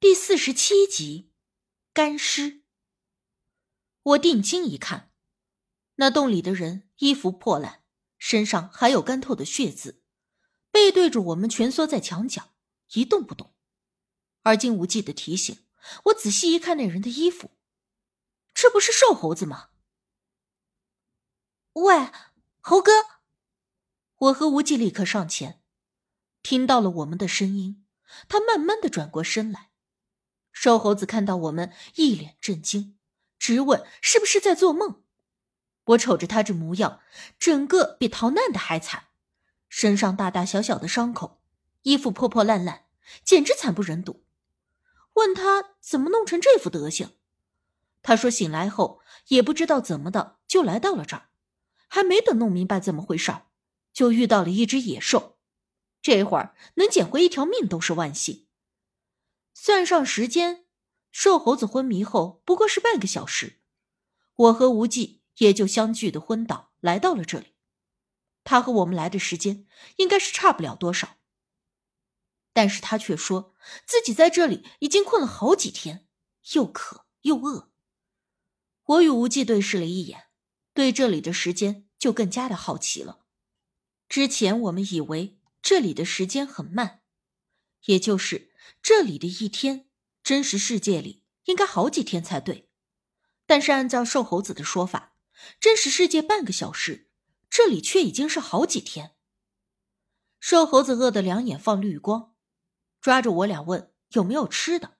第四十七集，干尸。我定睛一看，那洞里的人衣服破烂，身上还有干透的血渍，背对着我们蜷缩在墙角，一动不动。而经无忌的提醒，我仔细一看那人的衣服，这不是瘦猴子吗？喂，猴哥！我和无忌立刻上前，听到了我们的声音，他慢慢的转过身来。瘦猴子看到我们，一脸震惊，直问是不是在做梦。我瞅着他这模样，整个比逃难的还惨，身上大大小小的伤口，衣服破破烂烂，简直惨不忍睹。问他怎么弄成这副德行，他说醒来后也不知道怎么的就来到了这儿，还没等弄明白怎么回事就遇到了一只野兽，这会儿能捡回一条命都是万幸。算上时间，瘦猴子昏迷后不过是半个小时，我和无忌也就相继的昏倒，来到了这里。他和我们来的时间应该是差不了多少，但是他却说自己在这里已经困了好几天，又渴又饿。我与无忌对视了一眼，对这里的时间就更加的好奇了。之前我们以为这里的时间很慢，也就是。这里的一天，真实世界里应该好几天才对，但是按照瘦猴子的说法，真实世界半个小时，这里却已经是好几天。瘦猴子饿得两眼放绿光，抓着我俩问有没有吃的。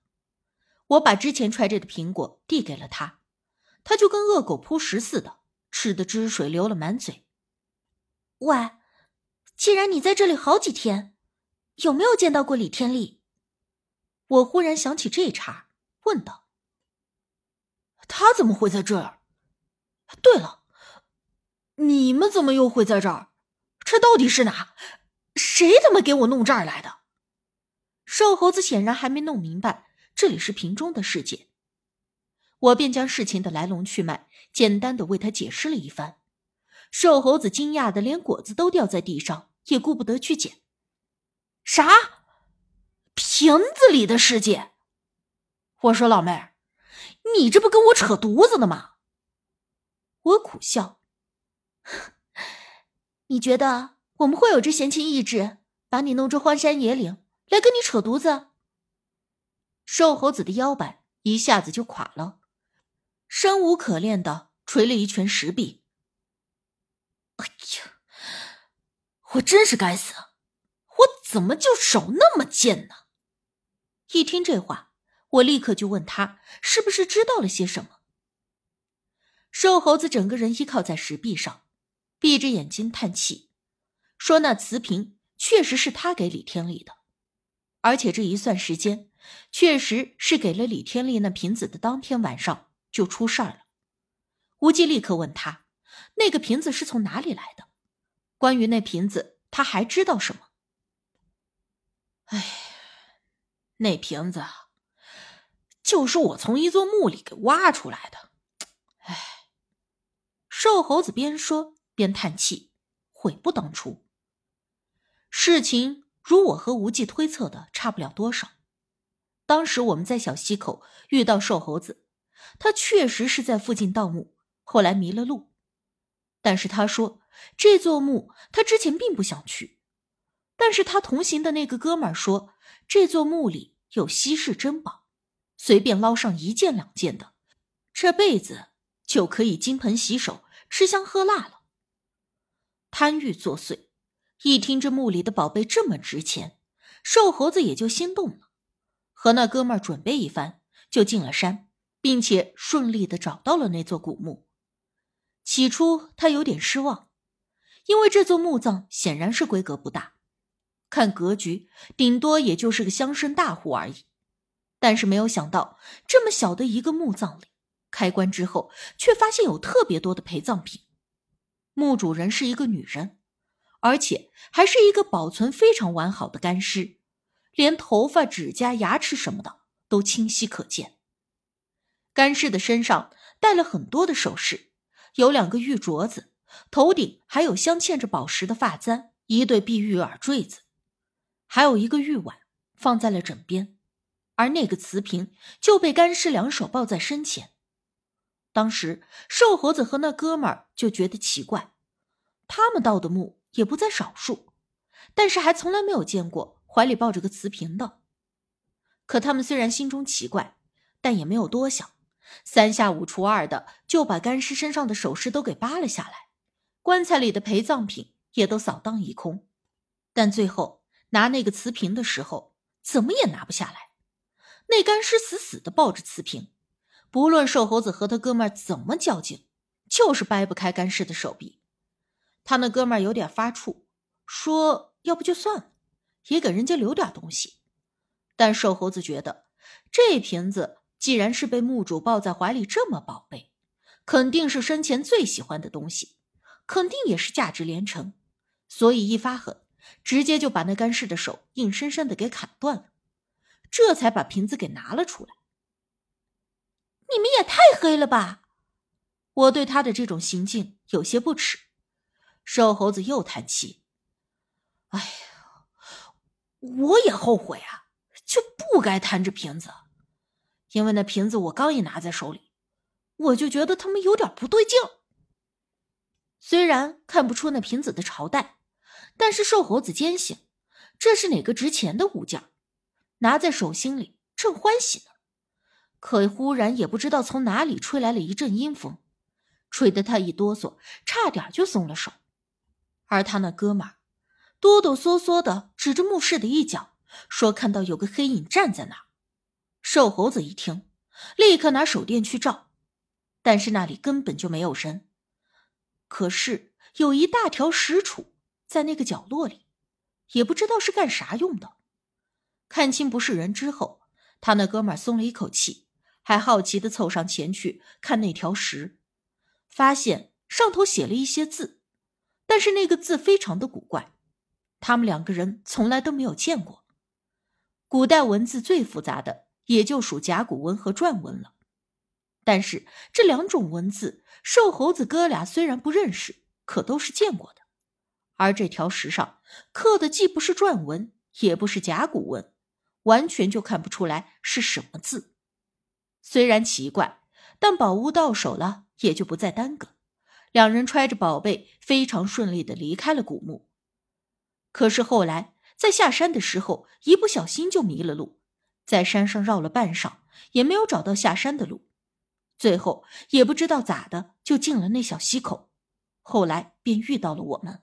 我把之前揣着的苹果递给了他，他就跟饿狗扑食似的，吃的汁水流了满嘴。喂，既然你在这里好几天，有没有见到过李天利？我忽然想起这茬，问道：“他怎么会在这儿？对了，你们怎么又会在这儿？这到底是哪？谁他妈给我弄这儿来的？”瘦猴子显然还没弄明白这里是瓶中的世界，我便将事情的来龙去脉简单的为他解释了一番。瘦猴子惊讶的连果子都掉在地上，也顾不得去捡。啥？瓶子里的世界，我说老妹儿，你这不跟我扯犊子呢吗？我苦笑，你觉得我们会有这闲情逸致，把你弄出荒山野岭来跟你扯犊子？瘦猴子的腰板一下子就垮了，生无可恋的捶了一拳石壁。哎呀，我真是该死，我怎么就手那么贱呢？一听这话，我立刻就问他是不是知道了些什么。瘦猴子整个人依靠在石壁上，闭着眼睛叹气，说：“那瓷瓶确实是他给李天利的，而且这一算时间，确实是给了李天利那瓶子的当天晚上就出事儿了。”无忌立刻问他：“那个瓶子是从哪里来的？关于那瓶子，他还知道什么？”哎。那瓶子，就是我从一座墓里给挖出来的。哎，瘦猴子边说边叹气，悔不当初。事情如我和无忌推测的差不了多少。当时我们在小溪口遇到瘦猴子，他确实是在附近盗墓，后来迷了路。但是他说这座墓他之前并不想去，但是他同行的那个哥们儿说。这座墓里有稀世珍宝，随便捞上一件两件的，这辈子就可以金盆洗手、吃香喝辣了。贪欲作祟，一听这墓里的宝贝这么值钱，瘦猴子也就心动了，和那哥们儿准备一番，就进了山，并且顺利的找到了那座古墓。起初他有点失望，因为这座墓葬显然是规格不大。看格局，顶多也就是个乡绅大户而已。但是没有想到，这么小的一个墓葬里，开棺之后却发现有特别多的陪葬品。墓主人是一个女人，而且还是一个保存非常完好的干尸，连头发、指甲、牙齿什么的都清晰可见。干尸的身上戴了很多的首饰，有两个玉镯子，头顶还有镶嵌着宝石的发簪，一对碧玉耳坠子。还有一个玉碗放在了枕边，而那个瓷瓶就被干尸两手抱在身前。当时瘦猴子和那哥们儿就觉得奇怪，他们盗的墓也不在少数，但是还从来没有见过怀里抱着个瓷瓶的。可他们虽然心中奇怪，但也没有多想，三下五除二的就把干尸身上的首饰都给扒了下来，棺材里的陪葬品也都扫荡一空。但最后拿那个瓷瓶的时候，怎么也拿不下来。那干尸死死的抱着瓷瓶。不论瘦猴子和他哥们儿怎么较劲，就是掰不开干尸的手臂。他那哥们儿有点发怵，说：“要不就算了，也给人家留点东西。”但瘦猴子觉得，这瓶子既然是被墓主抱在怀里这么宝贝，肯定是生前最喜欢的东西，肯定也是价值连城，所以一发狠，直接就把那干尸的手硬生生的给砍断了，这才把瓶子给拿了出来。你们也太黑了吧！我对他的这种行径有些不耻。瘦猴子又叹气：“哎呀，我也后悔啊，就不该贪这瓶子。因为那瓶子我刚一拿在手里，我就觉得他们有点不对劲。虽然看不出那瓶子的朝代，但是瘦猴子坚信这是哪个值钱的物件，拿在手心里正欢喜呢。”可忽然也不知道从哪里吹来了一阵阴风，吹得他一哆嗦，差点就松了手。而他那哥们哆哆嗦嗦的指着墓室的一角，说看到有个黑影站在那儿。瘦猴子一听，立刻拿手电去照，但是那里根本就没有人。可是有一大条石杵在那个角落里，也不知道是干啥用的。看清不是人之后，他那哥们儿松了一口气。还好奇的凑上前去看那条石，发现上头写了一些字，但是那个字非常的古怪，他们两个人从来都没有见过。古代文字最复杂的也就属甲骨文和篆文了，但是这两种文字，瘦猴子哥俩虽然不认识，可都是见过的。而这条石上刻的既不是篆文，也不是甲骨文，完全就看不出来是什么字。虽然奇怪，但宝物到手了，也就不再耽搁。两人揣着宝贝，非常顺利的离开了古墓。可是后来在下山的时候，一不小心就迷了路，在山上绕了半晌，也没有找到下山的路。最后也不知道咋的，就进了那小溪口。后来便遇到了我们。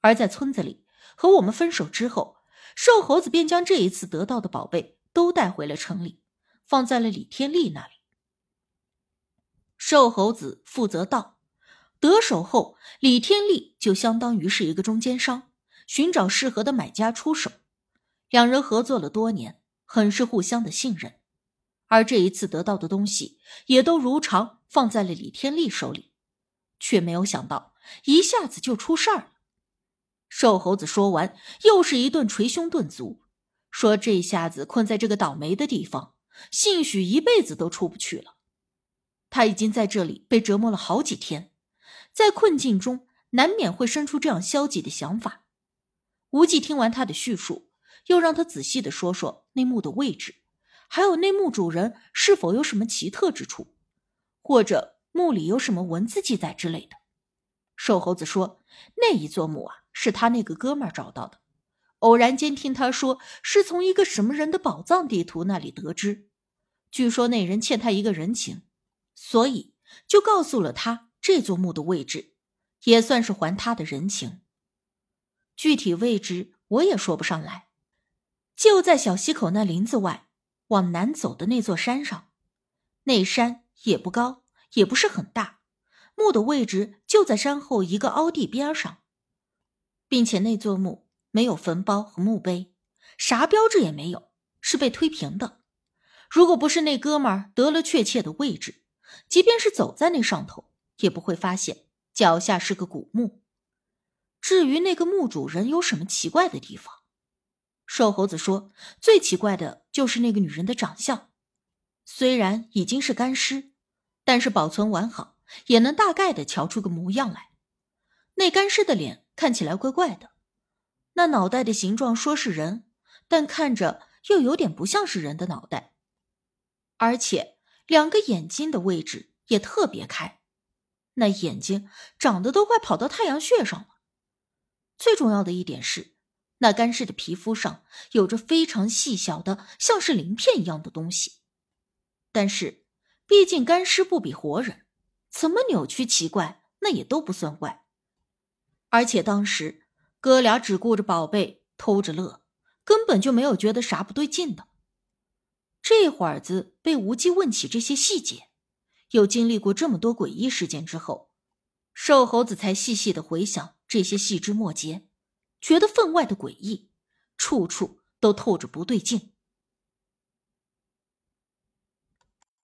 而在村子里和我们分手之后，瘦猴子便将这一次得到的宝贝都带回了城里。放在了李天利那里。瘦猴子负责盗，得手后，李天利就相当于是一个中间商，寻找适合的买家出手。两人合作了多年，很是互相的信任。而这一次得到的东西，也都如常放在了李天利手里，却没有想到一下子就出事儿了。瘦猴子说完，又是一顿捶胸顿足，说这下子困在这个倒霉的地方。兴许一辈子都出不去了。他已经在这里被折磨了好几天，在困境中难免会生出这样消极的想法。无忌听完他的叙述，又让他仔细的说说内墓的位置，还有内墓主人是否有什么奇特之处，或者墓里有什么文字记载之类的。瘦猴子说，那一座墓啊，是他那个哥们儿找到的，偶然间听他说是从一个什么人的宝藏地图那里得知。据说那人欠他一个人情，所以就告诉了他这座墓的位置，也算是还他的人情。具体位置我也说不上来，就在小溪口那林子外往南走的那座山上。那山也不高，也不是很大，墓的位置就在山后一个凹地边上，并且那座墓没有坟包和墓碑，啥标志也没有，是被推平的。如果不是那哥们儿得了确切的位置，即便是走在那上头，也不会发现脚下是个古墓。至于那个墓主人有什么奇怪的地方，瘦猴子说，最奇怪的就是那个女人的长相。虽然已经是干尸，但是保存完好，也能大概的瞧出个模样来。那干尸的脸看起来怪怪的，那脑袋的形状说是人，但看着又有点不像是人的脑袋，而且两个眼睛的位置也特别开，那眼睛长得都快跑到太阳穴上了。最重要的一点是，那干尸的皮肤上有着非常细小的，像是鳞片一样的东西。但是，毕竟干尸不比活人，怎么扭曲奇怪，那也都不算怪。而且当时哥俩只顾着宝贝，偷着乐。根本就没有觉得啥不对劲的。这会儿子被无忌问起这些细节，又经历过这么多诡异事件之后，瘦猴子才细细的回想这些细枝末节，觉得分外的诡异，处处都透着不对劲。